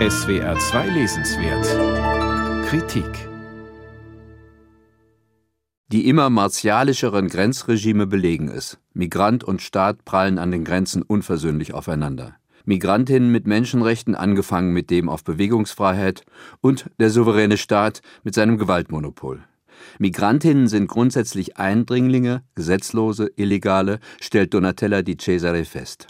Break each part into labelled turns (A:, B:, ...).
A: SWR 2 Lesenswert Kritik
B: Die immer martialischeren Grenzregime belegen es. Migrant und Staat prallen an den Grenzen unversöhnlich aufeinander. Migrantinnen mit Menschenrechten, angefangen mit dem auf Bewegungsfreiheit, und der souveräne Staat mit seinem Gewaltmonopol. Migrantinnen sind grundsätzlich Eindringlinge, Gesetzlose, Illegale, stellt Donatella di Cesare fest.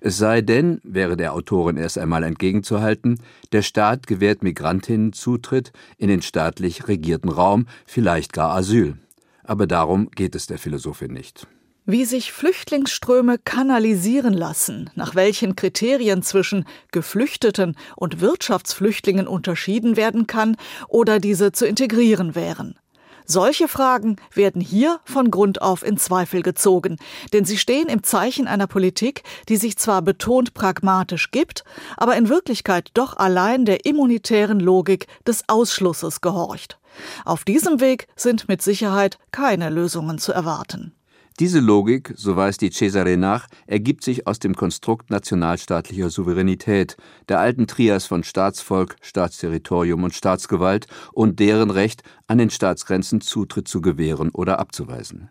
B: Es sei denn, wäre der Autorin erst einmal entgegenzuhalten, der Staat gewährt Migrantinnen Zutritt in den staatlich regierten Raum, vielleicht gar Asyl. Aber darum geht es der Philosophin nicht.
C: Wie sich Flüchtlingsströme kanalisieren lassen, nach welchen Kriterien zwischen Geflüchteten und Wirtschaftsflüchtlingen unterschieden werden kann oder diese zu integrieren wären. Solche Fragen werden hier von Grund auf in Zweifel gezogen, denn sie stehen im Zeichen einer Politik, die sich zwar betont pragmatisch gibt, aber in Wirklichkeit doch allein der immunitären Logik des Ausschlusses gehorcht. Auf diesem Weg sind mit Sicherheit keine Lösungen zu erwarten.
B: Diese Logik, so weist die Cesare nach, ergibt sich aus dem Konstrukt nationalstaatlicher Souveränität, der alten Trias von Staatsvolk, Staatsterritorium und Staatsgewalt und deren Recht, an den Staatsgrenzen Zutritt zu gewähren oder abzuweisen.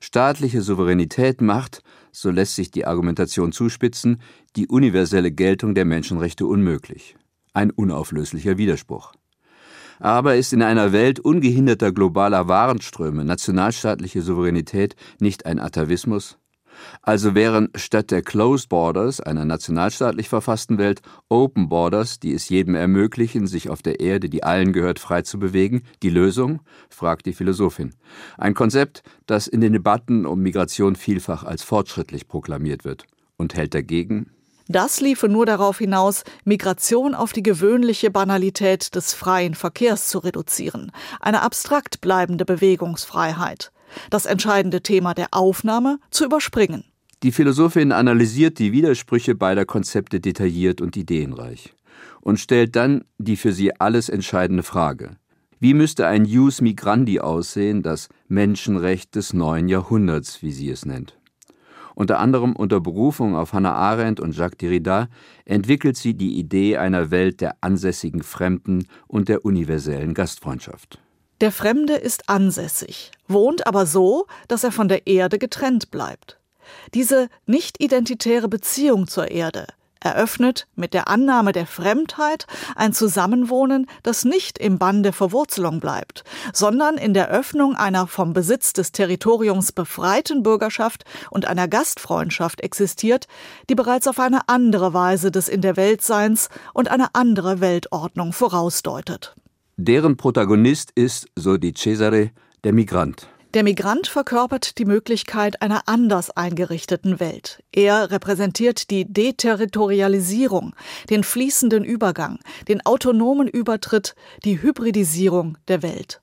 B: Staatliche Souveränität macht, so lässt sich die Argumentation zuspitzen, die universelle Geltung der Menschenrechte unmöglich. Ein unauflöslicher Widerspruch. Aber ist in einer Welt ungehinderter globaler Warenströme nationalstaatliche Souveränität nicht ein Atavismus? Also wären statt der Closed Borders einer nationalstaatlich verfassten Welt Open Borders, die es jedem ermöglichen, sich auf der Erde, die allen gehört, frei zu bewegen, die Lösung? fragt die Philosophin. Ein Konzept, das in den Debatten um Migration vielfach als fortschrittlich proklamiert wird und hält dagegen
C: das liefe nur darauf hinaus, Migration auf die gewöhnliche Banalität des freien Verkehrs zu reduzieren, eine abstrakt bleibende Bewegungsfreiheit, das entscheidende Thema der Aufnahme zu überspringen.
B: Die Philosophin analysiert die Widersprüche beider Konzepte detailliert und ideenreich und stellt dann die für sie alles entscheidende Frage. Wie müsste ein Jus Migrandi aussehen, das Menschenrecht des neuen Jahrhunderts, wie sie es nennt? Unter anderem unter Berufung auf Hannah Arendt und Jacques Derrida entwickelt sie die Idee einer Welt der ansässigen Fremden und der universellen Gastfreundschaft.
C: Der Fremde ist ansässig, wohnt aber so, dass er von der Erde getrennt bleibt. Diese nicht identitäre Beziehung zur Erde eröffnet mit der Annahme der Fremdheit ein Zusammenwohnen, das nicht im Bann der Verwurzelung bleibt, sondern in der Öffnung einer vom Besitz des Territoriums befreiten Bürgerschaft und einer Gastfreundschaft existiert, die bereits auf eine andere Weise des In der Weltseins und eine andere Weltordnung vorausdeutet.
B: Deren Protagonist ist, so die Cesare, der Migrant.
C: Der Migrant verkörpert die Möglichkeit einer anders eingerichteten Welt. Er repräsentiert die Deterritorialisierung, den fließenden Übergang, den autonomen Übertritt, die Hybridisierung der Welt.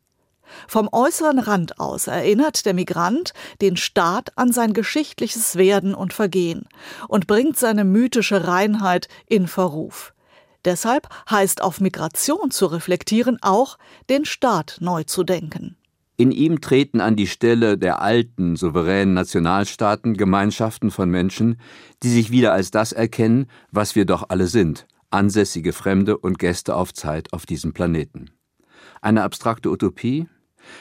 C: Vom äußeren Rand aus erinnert der Migrant den Staat an sein geschichtliches Werden und Vergehen und bringt seine mythische Reinheit in Verruf. Deshalb heißt auf Migration zu reflektieren auch, den Staat neu zu denken.
B: In ihm treten an die Stelle der alten, souveränen Nationalstaaten Gemeinschaften von Menschen, die sich wieder als das erkennen, was wir doch alle sind, ansässige Fremde und Gäste auf Zeit auf diesem Planeten. Eine abstrakte Utopie?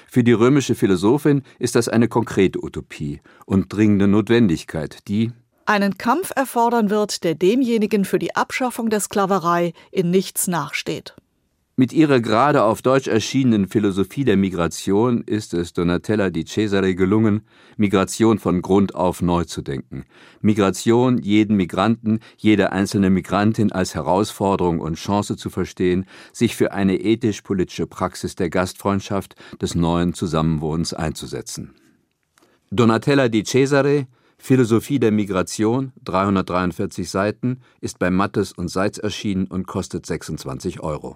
B: Für die römische Philosophin ist das eine konkrete Utopie und dringende Notwendigkeit, die
C: einen Kampf erfordern wird, der demjenigen für die Abschaffung der Sklaverei in nichts nachsteht.
B: Mit ihrer gerade auf Deutsch erschienenen Philosophie der Migration ist es Donatella di Cesare gelungen, Migration von Grund auf neu zu denken. Migration jeden Migranten, jede einzelne Migrantin als Herausforderung und Chance zu verstehen, sich für eine ethisch-politische Praxis der Gastfreundschaft, des neuen Zusammenwohnens einzusetzen. Donatella di Cesare Philosophie der Migration, 343 Seiten, ist bei Mattes und Seitz erschienen und kostet 26 Euro